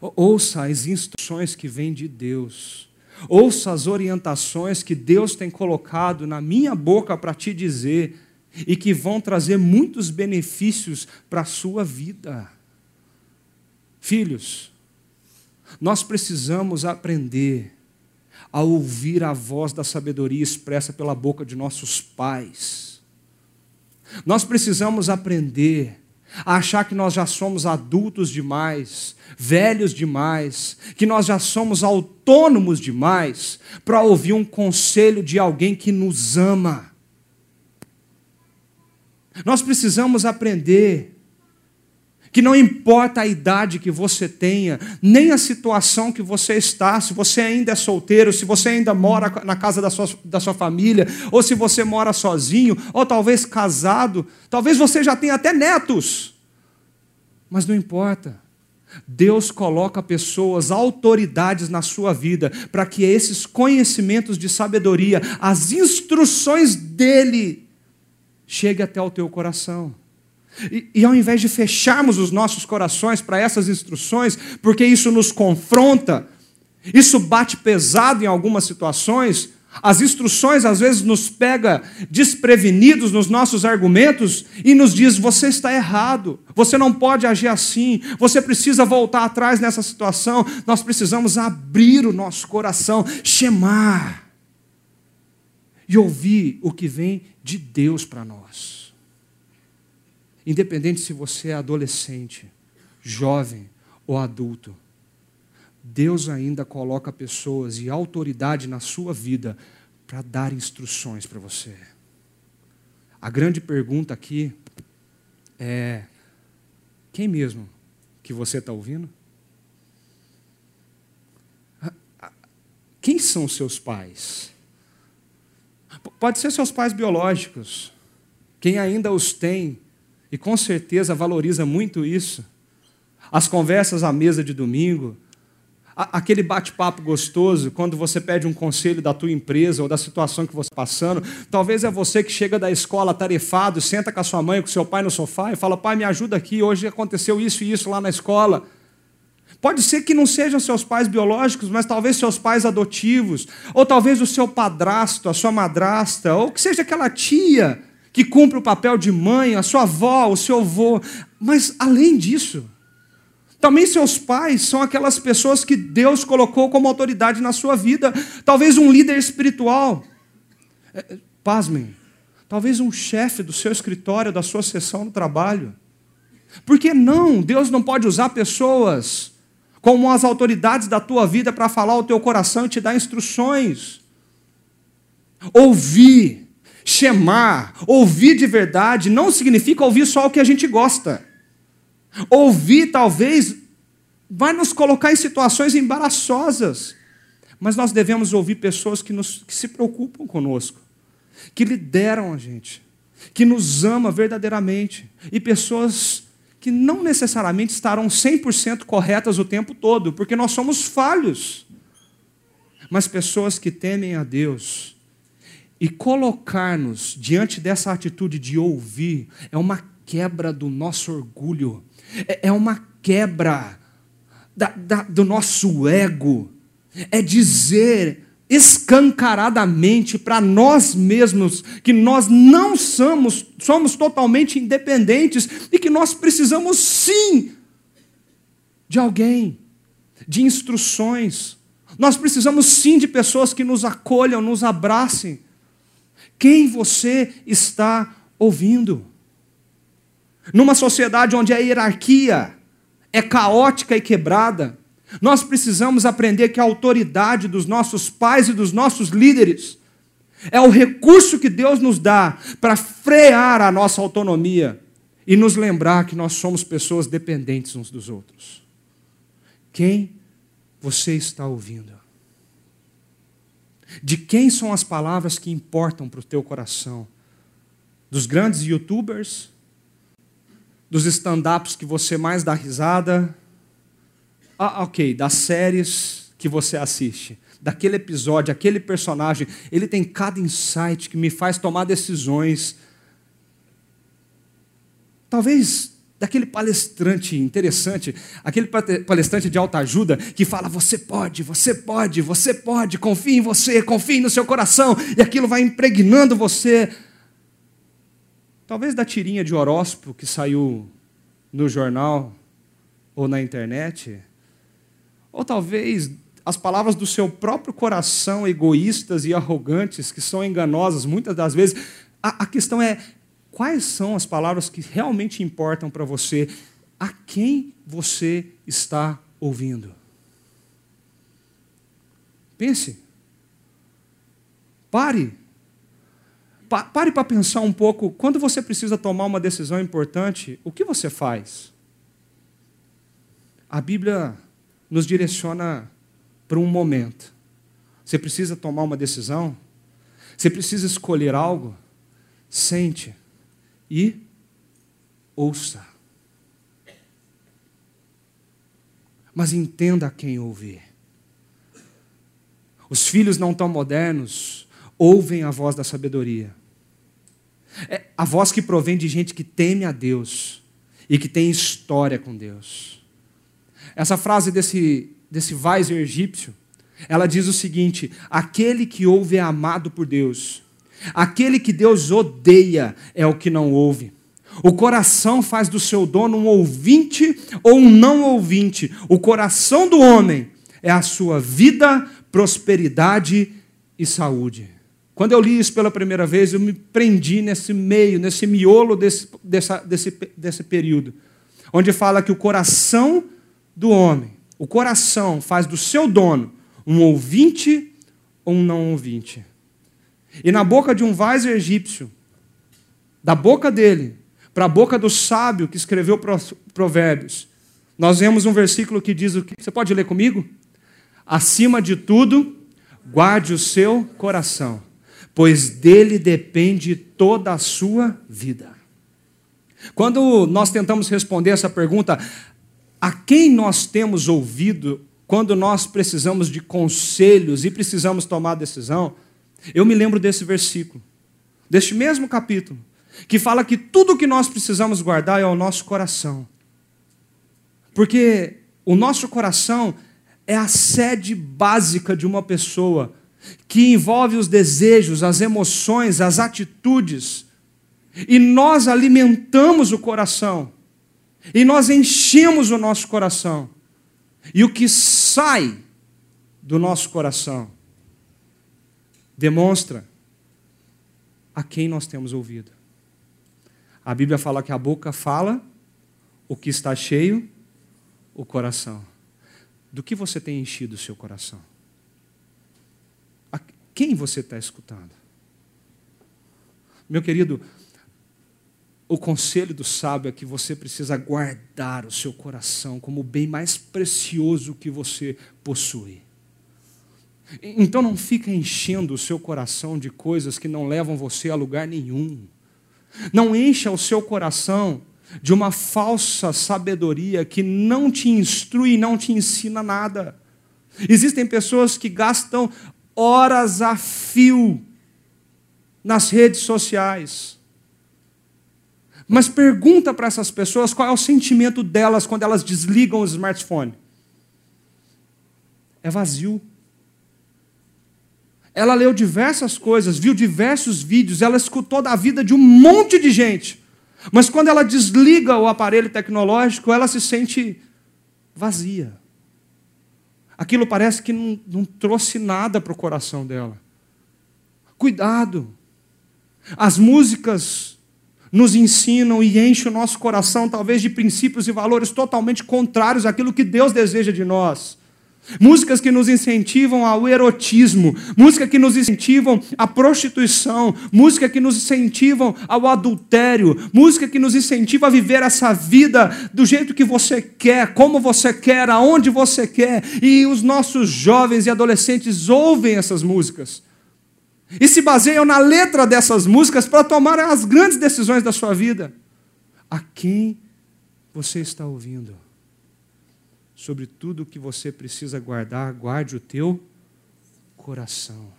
Ouça as instruções que vêm de Deus. Ouça as orientações que Deus tem colocado na minha boca para te dizer e que vão trazer muitos benefícios para a sua vida. Filhos, nós precisamos aprender a ouvir a voz da sabedoria expressa pela boca de nossos pais. Nós precisamos aprender achar que nós já somos adultos demais, velhos demais, que nós já somos autônomos demais para ouvir um conselho de alguém que nos ama. Nós precisamos aprender que não importa a idade que você tenha, nem a situação que você está, se você ainda é solteiro, se você ainda mora na casa da sua, da sua família, ou se você mora sozinho, ou talvez casado, talvez você já tenha até netos, mas não importa. Deus coloca pessoas, autoridades na sua vida, para que esses conhecimentos de sabedoria, as instruções dele, cheguem até o teu coração. E, e, ao invés de fecharmos os nossos corações para essas instruções, porque isso nos confronta, isso bate pesado em algumas situações, as instruções às vezes nos pega desprevenidos nos nossos argumentos e nos diz: você está errado, você não pode agir assim, você precisa voltar atrás nessa situação. Nós precisamos abrir o nosso coração, chamar e ouvir o que vem de Deus para nós. Independente se você é adolescente, jovem ou adulto, Deus ainda coloca pessoas e autoridade na sua vida para dar instruções para você. A grande pergunta aqui é: quem mesmo que você está ouvindo? Quem são seus pais? Pode ser seus pais biológicos, quem ainda os tem e com certeza valoriza muito isso. As conversas à mesa de domingo, aquele bate-papo gostoso, quando você pede um conselho da tua empresa ou da situação que você está passando. Talvez é você que chega da escola tarefado, senta com a sua mãe com seu pai no sofá e fala: pai, me ajuda aqui, hoje aconteceu isso e isso lá na escola. Pode ser que não sejam seus pais biológicos, mas talvez seus pais adotivos, ou talvez o seu padrasto, a sua madrasta, ou que seja aquela tia que cumpre o papel de mãe, a sua avó, o seu avô. Mas além disso, também seus pais são aquelas pessoas que Deus colocou como autoridade na sua vida. Talvez um líder espiritual. É, pasmem. Talvez um chefe do seu escritório, da sua sessão no trabalho. Por que não? Deus não pode usar pessoas como as autoridades da tua vida para falar ao teu coração e te dar instruções. Ouvir, chamar, ouvir de verdade não significa ouvir só o que a gente gosta. Ouvir talvez vai nos colocar em situações embaraçosas, mas nós devemos ouvir pessoas que, nos, que se preocupam conosco, que lideram a gente, que nos ama verdadeiramente e pessoas que não necessariamente estarão 100% corretas o tempo todo, porque nós somos falhos. Mas pessoas que temem a Deus e colocar-nos diante dessa atitude de ouvir é uma quebra do nosso orgulho, é, é uma quebra da, da, do nosso ego, é dizer escancaradamente para nós mesmos que nós não somos, somos totalmente independentes e que nós precisamos sim de alguém, de instruções. Nós precisamos sim de pessoas que nos acolham, nos abracem. Quem você está ouvindo? Numa sociedade onde a hierarquia é caótica e quebrada, nós precisamos aprender que a autoridade dos nossos pais e dos nossos líderes é o recurso que Deus nos dá para frear a nossa autonomia e nos lembrar que nós somos pessoas dependentes uns dos outros. Quem você está ouvindo? De quem são as palavras que importam para o teu coração? Dos grandes youtubers? Dos stand-ups que você mais dá risada? Ah, ok, das séries que você assiste, daquele episódio, aquele personagem, ele tem cada insight que me faz tomar decisões. Talvez daquele palestrante interessante, aquele palestrante de alta ajuda que fala: você pode, você pode, você pode, confie em você, confie no seu coração, e aquilo vai impregnando você. Talvez da tirinha de horóscopo que saiu no jornal ou na internet, ou talvez as palavras do seu próprio coração, egoístas e arrogantes, que são enganosas muitas das vezes. A, a questão é: quais são as palavras que realmente importam para você? A quem você está ouvindo? Pense. Pare. Pa pare para pensar um pouco. Quando você precisa tomar uma decisão importante, o que você faz? A Bíblia nos direciona para um momento. Você precisa tomar uma decisão, você precisa escolher algo, sente e ouça. Mas entenda quem ouvir. Os filhos não tão modernos ouvem a voz da sabedoria. É a voz que provém de gente que teme a Deus e que tem história com Deus. Essa frase desse, desse Weiser egípcio, ela diz o seguinte: aquele que ouve é amado por Deus, aquele que Deus odeia é o que não ouve. O coração faz do seu dono um ouvinte ou um não ouvinte. O coração do homem é a sua vida, prosperidade e saúde. Quando eu li isso pela primeira vez, eu me prendi nesse meio, nesse miolo desse, dessa, desse, desse período, onde fala que o coração do homem o coração faz do seu dono um ouvinte ou um não ouvinte. E na boca de um vaso egípcio, da boca dele para a boca do sábio que escreveu Provérbios, nós vemos um versículo que diz o que? Você pode ler comigo? Acima de tudo, guarde o seu coração, pois dele depende toda a sua vida. Quando nós tentamos responder essa pergunta, a quem nós temos ouvido quando nós precisamos de conselhos e precisamos tomar decisão, eu me lembro desse versículo, deste mesmo capítulo, que fala que tudo que nós precisamos guardar é o nosso coração. Porque o nosso coração é a sede básica de uma pessoa, que envolve os desejos, as emoções, as atitudes. E nós alimentamos o coração. E nós enchemos o nosso coração. E o que sai do nosso coração demonstra a quem nós temos ouvido. A Bíblia fala que a boca fala o que está cheio, o coração. Do que você tem enchido o seu coração? A quem você está escutando? Meu querido, o conselho do sábio é que você precisa guardar o seu coração como o bem mais precioso que você possui. Então não fica enchendo o seu coração de coisas que não levam você a lugar nenhum. Não encha o seu coração de uma falsa sabedoria que não te instrui, não te ensina nada. Existem pessoas que gastam horas a fio nas redes sociais. Mas pergunta para essas pessoas qual é o sentimento delas quando elas desligam o smartphone. É vazio. Ela leu diversas coisas, viu diversos vídeos, ela escutou da vida de um monte de gente. Mas quando ela desliga o aparelho tecnológico, ela se sente vazia. Aquilo parece que não, não trouxe nada para o coração dela. Cuidado. As músicas nos ensinam e enchem o nosso coração, talvez, de princípios e valores totalmente contrários àquilo que Deus deseja de nós. Músicas que nos incentivam ao erotismo, música que nos incentivam à prostituição, música que nos incentivam ao adultério, música que nos incentiva a viver essa vida do jeito que você quer, como você quer, aonde você quer. E os nossos jovens e adolescentes ouvem essas músicas e se baseiam na letra dessas músicas para tomar as grandes decisões da sua vida. A quem você está ouvindo? Sobre tudo o que você precisa guardar, guarde o teu coração.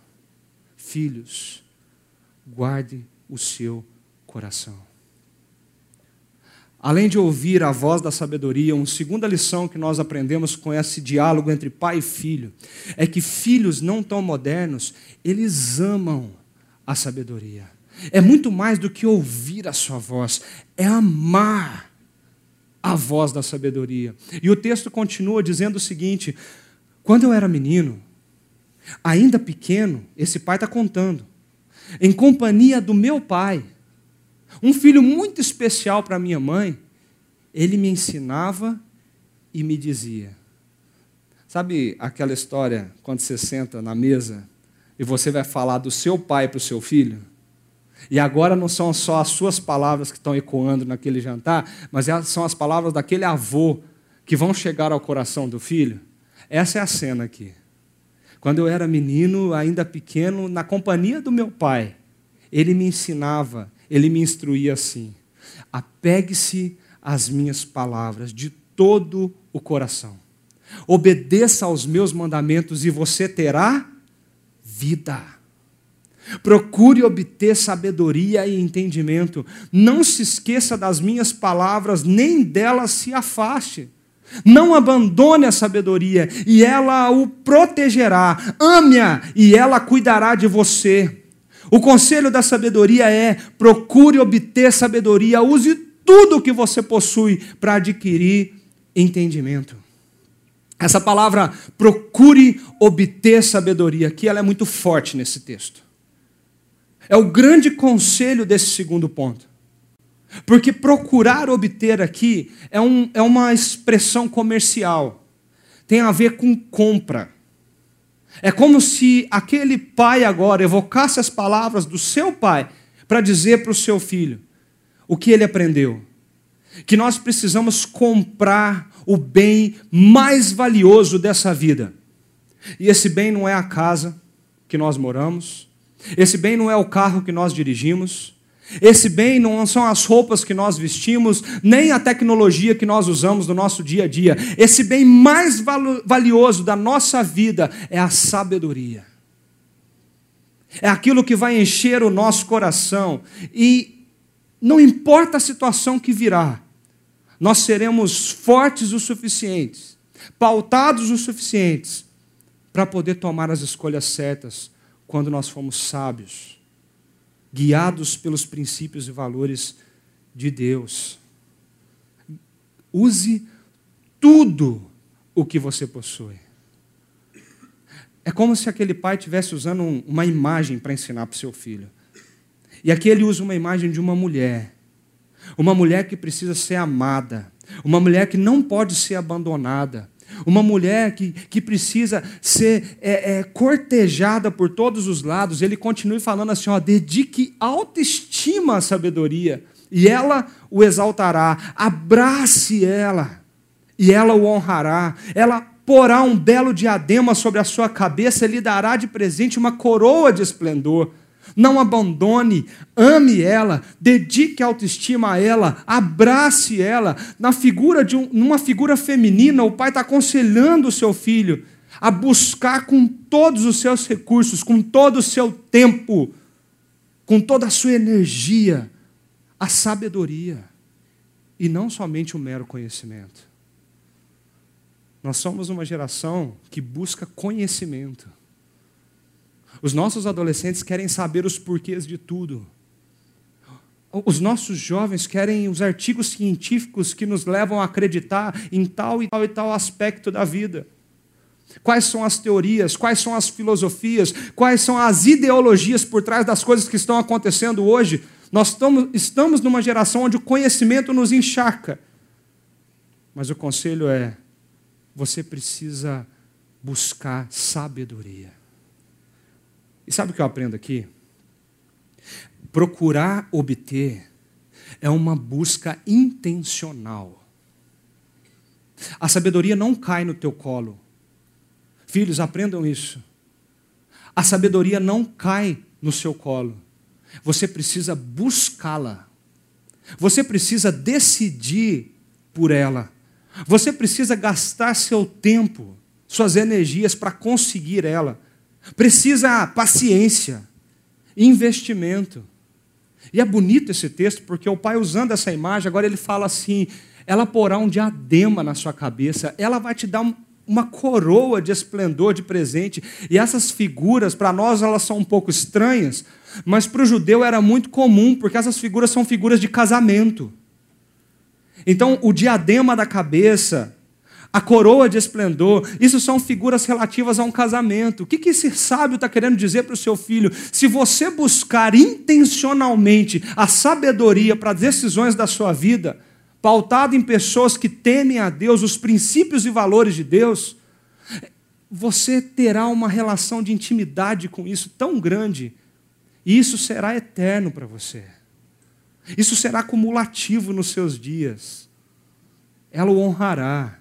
Filhos, guarde o seu coração. Além de ouvir a voz da sabedoria, uma segunda lição que nós aprendemos com esse diálogo entre pai e filho é que filhos não tão modernos, eles amam a sabedoria. É muito mais do que ouvir a sua voz, é amar a voz da sabedoria. E o texto continua dizendo o seguinte: quando eu era menino, ainda pequeno, esse pai está contando, em companhia do meu pai, um filho muito especial para minha mãe, ele me ensinava e me dizia. Sabe aquela história quando você senta na mesa e você vai falar do seu pai para o seu filho? E agora não são só as suas palavras que estão ecoando naquele jantar, mas é, são as palavras daquele avô que vão chegar ao coração do filho. Essa é a cena aqui. Quando eu era menino, ainda pequeno, na companhia do meu pai, ele me ensinava, ele me instruía assim: apegue-se às minhas palavras de todo o coração. Obedeça aos meus mandamentos e você terá vida. Procure obter sabedoria e entendimento. Não se esqueça das minhas palavras, nem delas se afaste. Não abandone a sabedoria, e ela o protegerá. Ame-a, e ela cuidará de você. O conselho da sabedoria é: procure obter sabedoria, use tudo o que você possui para adquirir entendimento. Essa palavra procure obter sabedoria, aqui ela é muito forte nesse texto. É o grande conselho desse segundo ponto. Porque procurar obter aqui é, um, é uma expressão comercial. tem a ver com compra. É como se aquele pai agora evocasse as palavras do seu pai para dizer para o seu filho o que ele aprendeu. Que nós precisamos comprar o bem mais valioso dessa vida. E esse bem não é a casa que nós moramos, esse bem não é o carro que nós dirigimos, esse bem não são as roupas que nós vestimos, nem a tecnologia que nós usamos no nosso dia a dia. Esse bem mais valioso da nossa vida é a sabedoria. É aquilo que vai encher o nosso coração. E não importa a situação que virá, nós seremos fortes o suficientes, pautados o suficientes, para poder tomar as escolhas certas quando nós formos sábios, guiados pelos princípios e valores de Deus. Use tudo o que você possui. É como se aquele pai estivesse usando uma imagem para ensinar para o seu filho. E aqui ele usa uma imagem de uma mulher uma mulher que precisa ser amada, uma mulher que não pode ser abandonada, uma mulher que, que precisa ser é, é, cortejada por todos os lados. Ele continua falando assim: ó, dedique autoestima à sabedoria, e ela o exaltará, abrace ela, e ela o honrará, ela porá um belo diadema sobre a sua cabeça, lhe dará de presente uma coroa de esplendor. Não abandone, ame ela, dedique autoestima a ela, abrace ela. Na figura de um, numa figura feminina, o pai está aconselhando o seu filho a buscar com todos os seus recursos, com todo o seu tempo, com toda a sua energia, a sabedoria e não somente o mero conhecimento. Nós somos uma geração que busca conhecimento. Os nossos adolescentes querem saber os porquês de tudo. Os nossos jovens querem os artigos científicos que nos levam a acreditar em tal e tal e tal aspecto da vida. Quais são as teorias, quais são as filosofias, quais são as ideologias por trás das coisas que estão acontecendo hoje? Nós estamos, estamos numa geração onde o conhecimento nos encharca. Mas o conselho é: você precisa buscar sabedoria. E sabe o que eu aprendo aqui? Procurar obter é uma busca intencional. A sabedoria não cai no teu colo. Filhos, aprendam isso. A sabedoria não cai no seu colo. Você precisa buscá-la. Você precisa decidir por ela. Você precisa gastar seu tempo, suas energias para conseguir ela. Precisa paciência, investimento. E é bonito esse texto, porque o pai, usando essa imagem, agora ele fala assim: ela porá um diadema na sua cabeça, ela vai te dar uma coroa de esplendor de presente. E essas figuras, para nós, elas são um pouco estranhas, mas para o judeu era muito comum, porque essas figuras são figuras de casamento. Então, o diadema da cabeça a coroa de esplendor, isso são figuras relativas a um casamento. O que, que esse sábio está querendo dizer para o seu filho? Se você buscar intencionalmente a sabedoria para as decisões da sua vida, pautado em pessoas que temem a Deus, os princípios e valores de Deus, você terá uma relação de intimidade com isso tão grande, e isso será eterno para você. Isso será cumulativo nos seus dias. Ela o honrará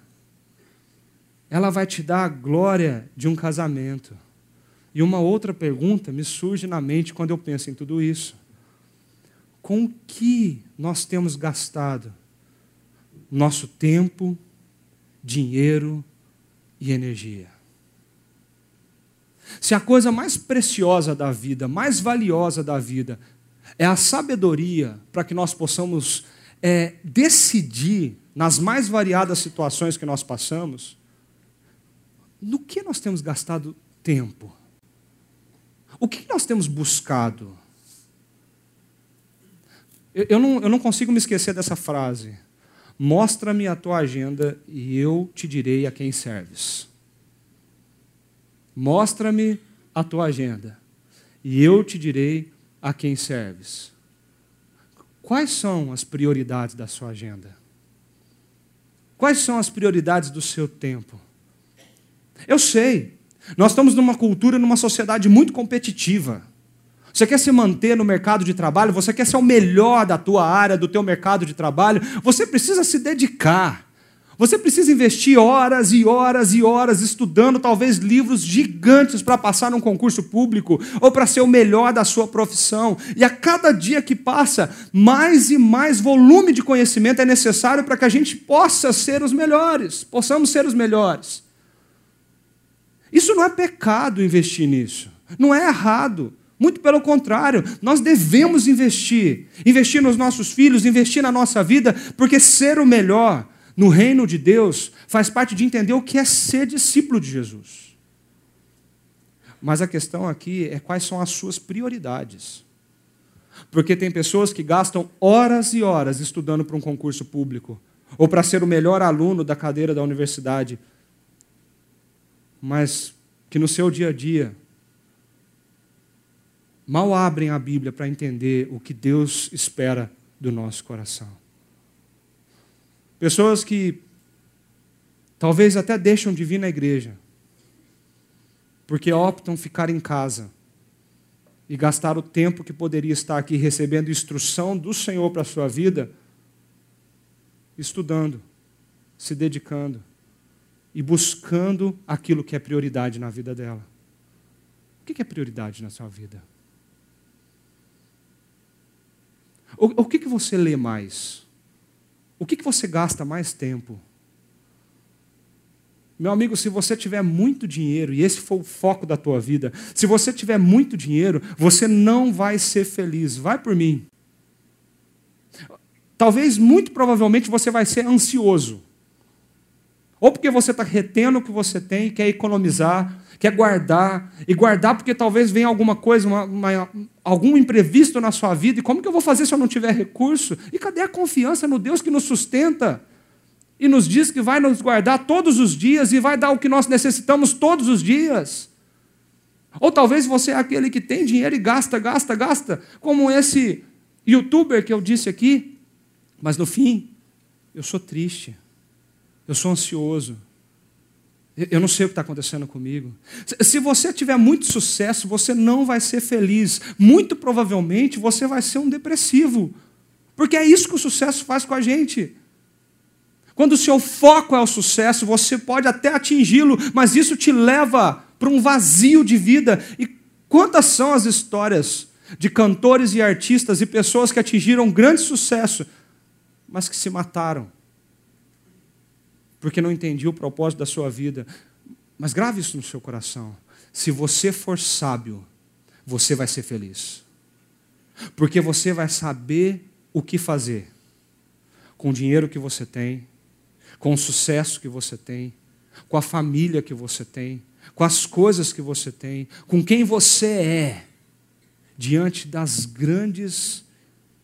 ela vai te dar a glória de um casamento. E uma outra pergunta me surge na mente quando eu penso em tudo isso: com que nós temos gastado nosso tempo, dinheiro e energia? Se a coisa mais preciosa da vida, mais valiosa da vida, é a sabedoria para que nós possamos é, decidir nas mais variadas situações que nós passamos, no que nós temos gastado tempo? O que nós temos buscado? Eu, eu, não, eu não consigo me esquecer dessa frase. Mostra-me a tua agenda e eu te direi a quem serves. Mostra-me a tua agenda e eu te direi a quem serves. Quais são as prioridades da sua agenda? Quais são as prioridades do seu tempo? Eu sei. Nós estamos numa cultura, numa sociedade muito competitiva. Você quer se manter no mercado de trabalho, você quer ser o melhor da tua área, do teu mercado de trabalho, você precisa se dedicar. Você precisa investir horas e horas e horas estudando talvez livros gigantes para passar num concurso público ou para ser o melhor da sua profissão. E a cada dia que passa, mais e mais volume de conhecimento é necessário para que a gente possa ser os melhores, possamos ser os melhores. Isso não é pecado investir nisso, não é errado. Muito pelo contrário, nós devemos investir. Investir nos nossos filhos, investir na nossa vida, porque ser o melhor no reino de Deus faz parte de entender o que é ser discípulo de Jesus. Mas a questão aqui é quais são as suas prioridades. Porque tem pessoas que gastam horas e horas estudando para um concurso público, ou para ser o melhor aluno da cadeira da universidade, mas que no seu dia a dia mal abrem a Bíblia para entender o que Deus espera do nosso coração. Pessoas que talvez até deixam de vir na igreja, porque optam ficar em casa e gastar o tempo que poderia estar aqui recebendo instrução do Senhor para a sua vida, estudando, se dedicando e buscando aquilo que é prioridade na vida dela. O que é prioridade na sua vida? O, que você lê mais? O que, que você gasta mais tempo? Meu amigo, se você tiver muito dinheiro, e esse for o foco da tua vida, se você tiver muito dinheiro, você não vai ser feliz. Vai por mim. Talvez, muito provavelmente, você vai ser ansioso. Ou porque você está retendo o que você tem quer economizar, quer guardar, e guardar porque talvez venha alguma coisa, uma, uma, algum imprevisto na sua vida, e como que eu vou fazer se eu não tiver recurso? E cadê a confiança no Deus que nos sustenta? E nos diz que vai nos guardar todos os dias e vai dar o que nós necessitamos todos os dias. Ou talvez você é aquele que tem dinheiro e gasta, gasta, gasta, como esse youtuber que eu disse aqui, mas no fim, eu sou triste, eu sou ansioso, eu não sei o que está acontecendo comigo. Se você tiver muito sucesso, você não vai ser feliz. Muito provavelmente você vai ser um depressivo. Porque é isso que o sucesso faz com a gente. Quando o seu foco é o sucesso, você pode até atingi-lo, mas isso te leva para um vazio de vida. E quantas são as histórias de cantores e artistas e pessoas que atingiram grande sucesso, mas que se mataram? Porque não entendi o propósito da sua vida. Mas grave isso no seu coração. Se você for sábio, você vai ser feliz. Porque você vai saber o que fazer com o dinheiro que você tem, com o sucesso que você tem, com a família que você tem, com as coisas que você tem, com quem você é, diante das grandes,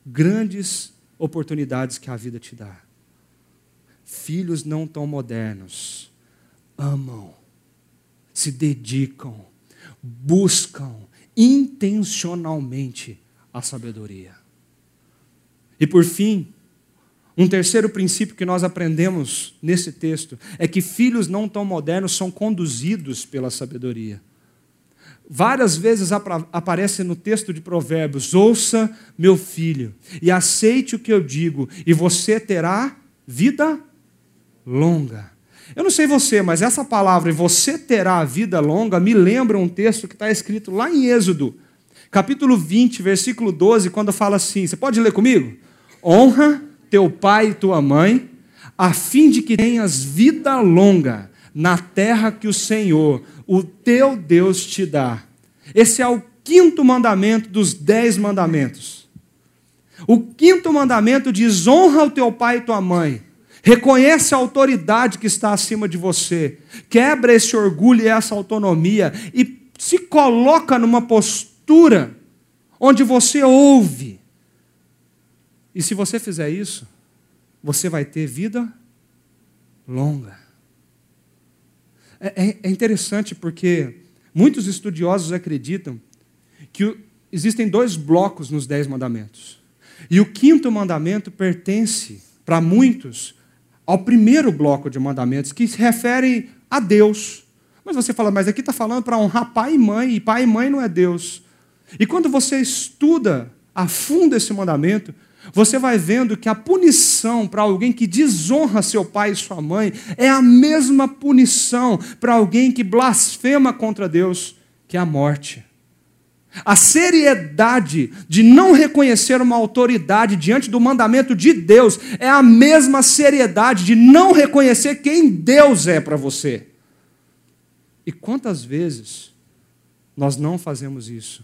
grandes oportunidades que a vida te dá filhos não tão modernos amam, se dedicam, buscam intencionalmente a sabedoria. E por fim, um terceiro princípio que nós aprendemos nesse texto é que filhos não tão modernos são conduzidos pela sabedoria. Várias vezes aparece no texto de Provérbios: ouça, meu filho, e aceite o que eu digo, e você terá vida longa. Eu não sei você, mas essa palavra, você terá a vida longa, me lembra um texto que está escrito lá em Êxodo, capítulo 20, versículo 12, quando fala assim: você pode ler comigo? Honra teu pai e tua mãe, a fim de que tenhas vida longa na terra que o Senhor, o teu Deus, te dá. Esse é o quinto mandamento dos dez mandamentos. O quinto mandamento diz: honra o teu pai e tua mãe Reconhece a autoridade que está acima de você. Quebra esse orgulho e essa autonomia e se coloca numa postura onde você ouve. E se você fizer isso, você vai ter vida longa. É, é, é interessante porque muitos estudiosos acreditam que existem dois blocos nos Dez Mandamentos. E o quinto mandamento pertence, para muitos, ao primeiro bloco de mandamentos, que se refere a Deus. Mas você fala, mas aqui está falando para honrar pai e mãe, e pai e mãe não é Deus. E quando você estuda a fundo esse mandamento, você vai vendo que a punição para alguém que desonra seu pai e sua mãe é a mesma punição para alguém que blasfema contra Deus, que é a morte. A seriedade de não reconhecer uma autoridade diante do mandamento de Deus é a mesma seriedade de não reconhecer quem Deus é para você. E quantas vezes nós não fazemos isso?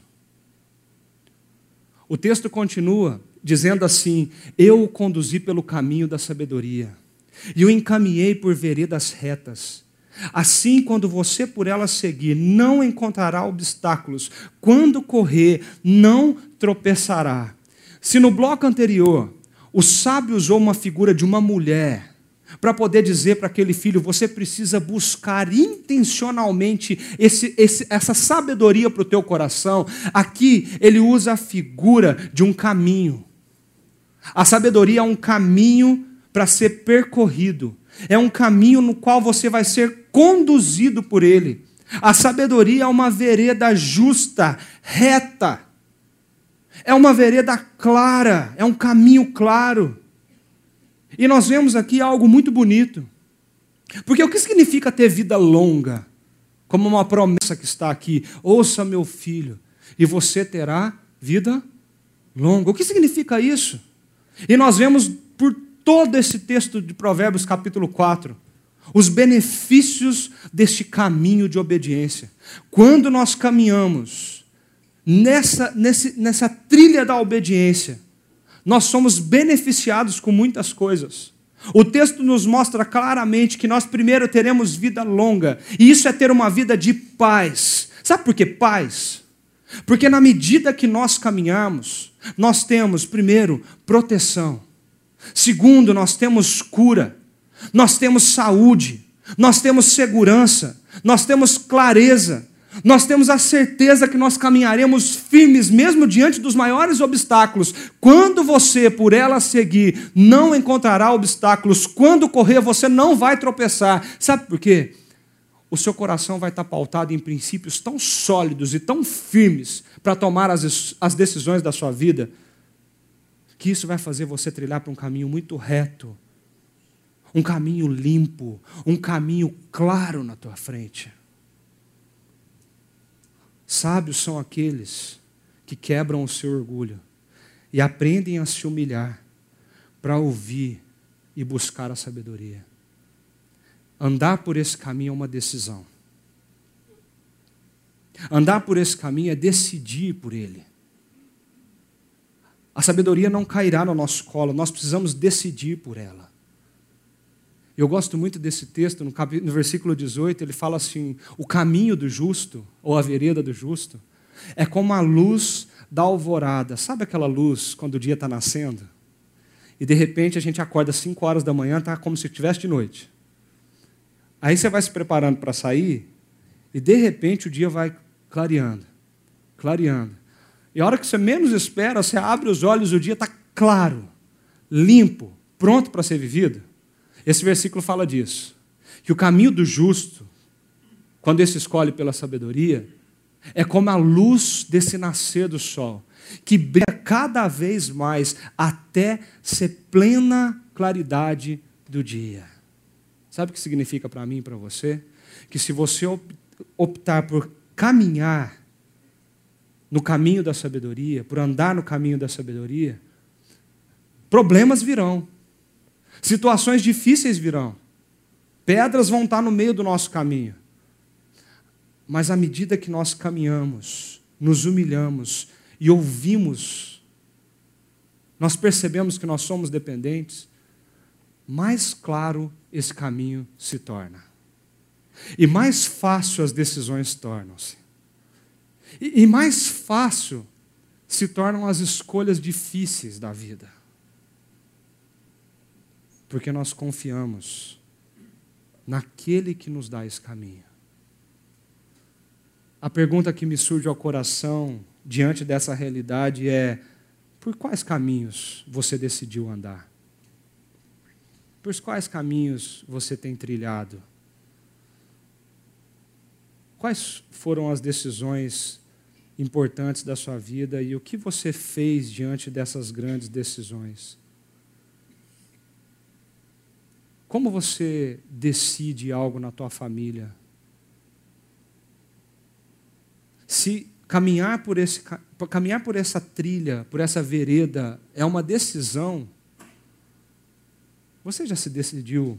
O texto continua dizendo assim: Eu o conduzi pelo caminho da sabedoria e o encaminhei por veredas retas. Assim, quando você por ela seguir, não encontrará obstáculos. Quando correr, não tropeçará. Se no bloco anterior o sábio usou uma figura de uma mulher para poder dizer para aquele filho: você precisa buscar intencionalmente esse, esse, essa sabedoria para o teu coração. Aqui ele usa a figura de um caminho. A sabedoria é um caminho para ser percorrido, é um caminho no qual você vai ser conduzido por ele. A sabedoria é uma vereda justa, reta, é uma vereda clara, é um caminho claro. E nós vemos aqui algo muito bonito. Porque o que significa ter vida longa? Como uma promessa que está aqui: ouça, meu filho, e você terá vida longa. O que significa isso? E nós vemos por todo esse texto de Provérbios, capítulo 4, os benefícios deste caminho de obediência. Quando nós caminhamos nessa, nesse, nessa trilha da obediência, nós somos beneficiados com muitas coisas. O texto nos mostra claramente que nós primeiro teremos vida longa, e isso é ter uma vida de paz. Sabe por que paz? Porque na medida que nós caminhamos, nós temos, primeiro, proteção. Segundo, nós temos cura. Nós temos saúde. Nós temos segurança. Nós temos clareza nós temos a certeza que nós caminharemos firmes, mesmo diante dos maiores obstáculos. Quando você, por ela seguir, não encontrará obstáculos. Quando correr, você não vai tropeçar. Sabe por quê? O seu coração vai estar pautado em princípios tão sólidos e tão firmes para tomar as, as decisões da sua vida, que isso vai fazer você trilhar para um caminho muito reto, um caminho limpo, um caminho claro na tua frente. Sábios são aqueles que quebram o seu orgulho e aprendem a se humilhar para ouvir e buscar a sabedoria. Andar por esse caminho é uma decisão. Andar por esse caminho é decidir por ele. A sabedoria não cairá no nosso colo, nós precisamos decidir por ela. Eu gosto muito desse texto, no, no versículo 18, ele fala assim: o caminho do justo, ou a vereda do justo, é como a luz da alvorada. Sabe aquela luz quando o dia está nascendo? E de repente a gente acorda às 5 horas da manhã, está como se estivesse de noite. Aí você vai se preparando para sair, e de repente o dia vai clareando, clareando. E a hora que você menos espera, você abre os olhos, o dia está claro, limpo, pronto para ser vivido. Esse versículo fala disso. Que o caminho do justo, quando esse escolhe pela sabedoria, é como a luz desse nascer do sol, que brilha cada vez mais até ser plena claridade do dia. Sabe o que significa para mim e para você? Que se você optar por caminhar no caminho da sabedoria, por andar no caminho da sabedoria, problemas virão. Situações difíceis virão. Pedras vão estar no meio do nosso caminho. Mas à medida que nós caminhamos, nos humilhamos e ouvimos, nós percebemos que nós somos dependentes, mais claro esse caminho se torna. E mais fácil as decisões tornam-se. E, mais fácil se tornam as escolhas difíceis da vida porque nós confiamos naquele que nos dá esse caminho. A pergunta que me surge ao coração diante dessa realidade é: por quais caminhos você decidiu andar? Por quais caminhos você tem trilhado? quais foram as decisões importantes da sua vida e o que você fez diante dessas grandes decisões? Como você decide algo na tua família? Se caminhar por, esse, caminhar por essa trilha, por essa vereda, é uma decisão, você já se decidiu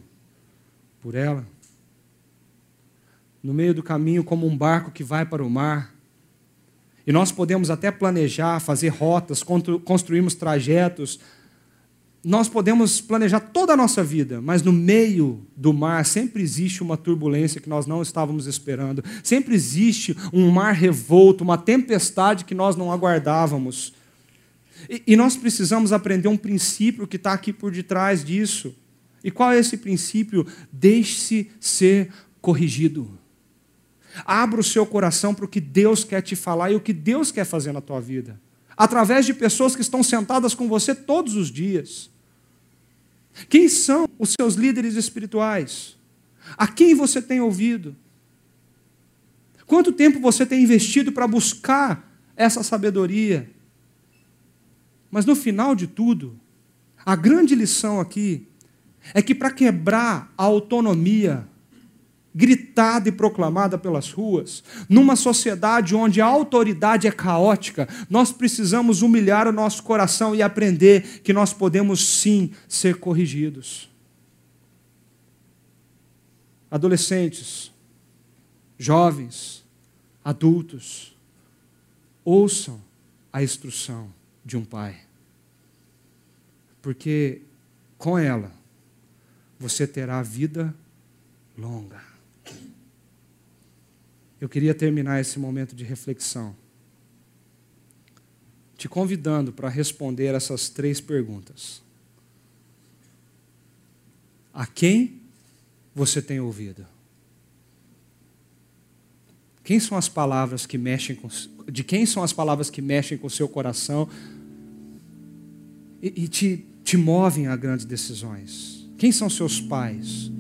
por ela? No meio do caminho, como um barco que vai para o mar, e nós podemos até planejar, fazer rotas, construirmos trajetos, nós podemos planejar toda a nossa vida, mas no meio do mar sempre existe uma turbulência que nós não estávamos esperando, sempre existe um mar revolto, uma tempestade que nós não aguardávamos. E, e nós precisamos aprender um princípio que está aqui por detrás disso. E qual é esse princípio? Deixe-se ser corrigido. Abra o seu coração para o que Deus quer te falar e o que Deus quer fazer na tua vida. Através de pessoas que estão sentadas com você todos os dias. Quem são os seus líderes espirituais? A quem você tem ouvido? Quanto tempo você tem investido para buscar essa sabedoria? Mas no final de tudo, a grande lição aqui é que para quebrar a autonomia gritada e proclamada pelas ruas, numa sociedade onde a autoridade é caótica, nós precisamos humilhar o nosso coração e aprender que nós podemos sim ser corrigidos. Adolescentes, jovens, adultos, ouçam a instrução de um pai, porque com ela você terá vida longa. Eu queria terminar esse momento de reflexão te convidando para responder essas três perguntas. A quem você tem ouvido? Quem são as palavras que mexem com de quem são as palavras que mexem com o seu coração e, e te, te movem a grandes decisões? Quem são seus pais,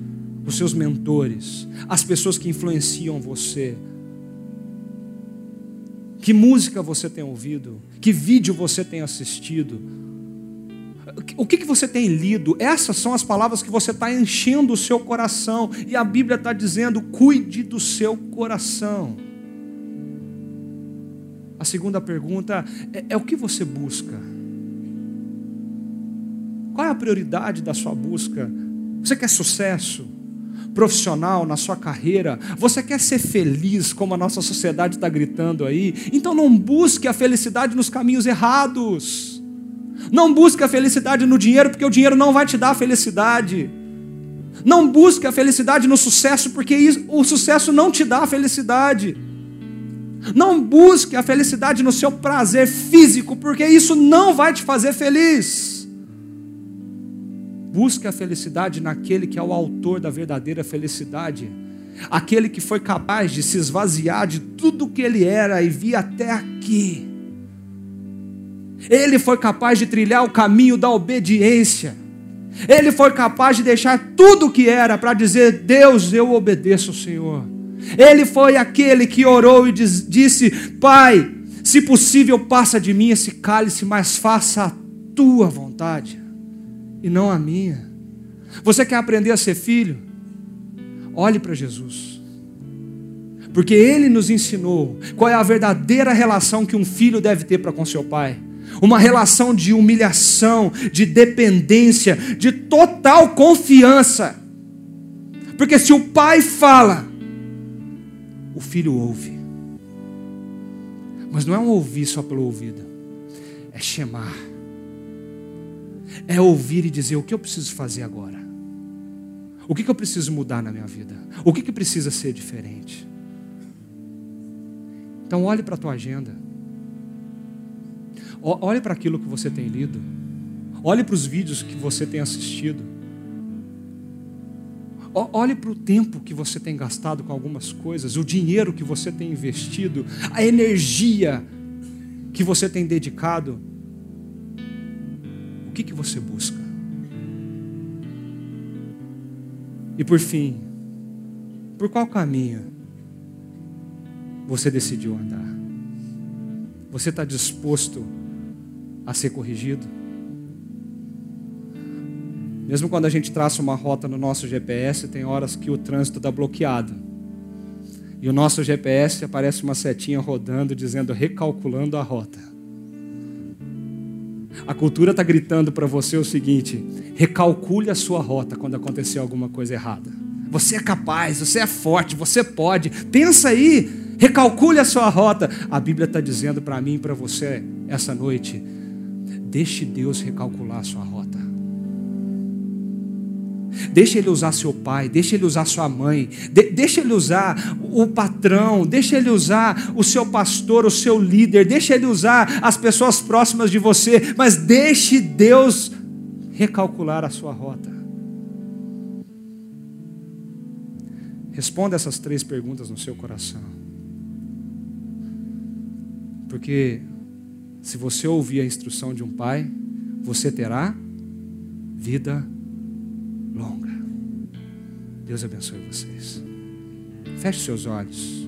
os seus mentores, as pessoas que influenciam você? Que música você tem ouvido? Que vídeo você tem assistido? O que, que você tem lido? Essas são as palavras que você está enchendo o seu coração. E a Bíblia está dizendo: cuide do seu coração. A segunda pergunta é, é o que você busca? Qual é a prioridade da sua busca? Você quer sucesso? Profissional, na sua carreira, você quer ser feliz, como a nossa sociedade está gritando aí, então não busque a felicidade nos caminhos errados. Não busque a felicidade no dinheiro, porque o dinheiro não vai te dar a felicidade. Não busque a felicidade no sucesso, porque o sucesso não te dá a felicidade. Não busque a felicidade no seu prazer físico, porque isso não vai te fazer feliz. Busque a felicidade naquele que é o autor da verdadeira felicidade. Aquele que foi capaz de se esvaziar de tudo que ele era e vir até aqui. Ele foi capaz de trilhar o caminho da obediência. Ele foi capaz de deixar tudo o que era para dizer: Deus, eu obedeço ao Senhor. Ele foi aquele que orou e diz, disse: Pai, se possível, passa de mim esse cálice, mas faça a tua vontade e não a minha. Você quer aprender a ser filho? Olhe para Jesus. Porque ele nos ensinou qual é a verdadeira relação que um filho deve ter para com seu pai. Uma relação de humilhação, de dependência, de total confiança. Porque se o pai fala, o filho ouve. Mas não é um ouvir só pelo ouvido, é chamar é ouvir e dizer: o que eu preciso fazer agora? O que, eu preciso mudar na minha vida? O que, que precisa ser diferente? Então, olhe para a tua agenda. Olhe para aquilo que você tem lido. Olhe para os vídeos que você tem assistido. Olhe para o tempo que você tem gastado com algumas coisas, o dinheiro que você tem investido, a energia que você tem dedicado que, que você busca? E por fim, por qual caminho você decidiu andar? Você está disposto a ser corrigido? Mesmo quando a gente traça uma rota no nosso GPS, tem horas que o trânsito está bloqueado. E o nosso GPS aparece uma setinha rodando dizendo recalculando a rota. A cultura está gritando para você o seguinte: recalcule a sua rota quando acontecer alguma coisa errada. Você é capaz, você é forte, você pode. Pensa aí, recalcule a sua rota. A Bíblia está dizendo para mim e para você essa noite: deixe Deus recalcular a sua rota. Deixa ele usar seu pai, deixa ele usar sua mãe, de, deixa ele usar o patrão, deixa ele usar o seu pastor, o seu líder, deixa ele usar as pessoas próximas de você, mas deixe Deus recalcular a sua rota. Responda essas três perguntas no seu coração. Porque se você ouvir a instrução de um pai, você terá vida longa. Deus abençoe vocês. Feche seus olhos.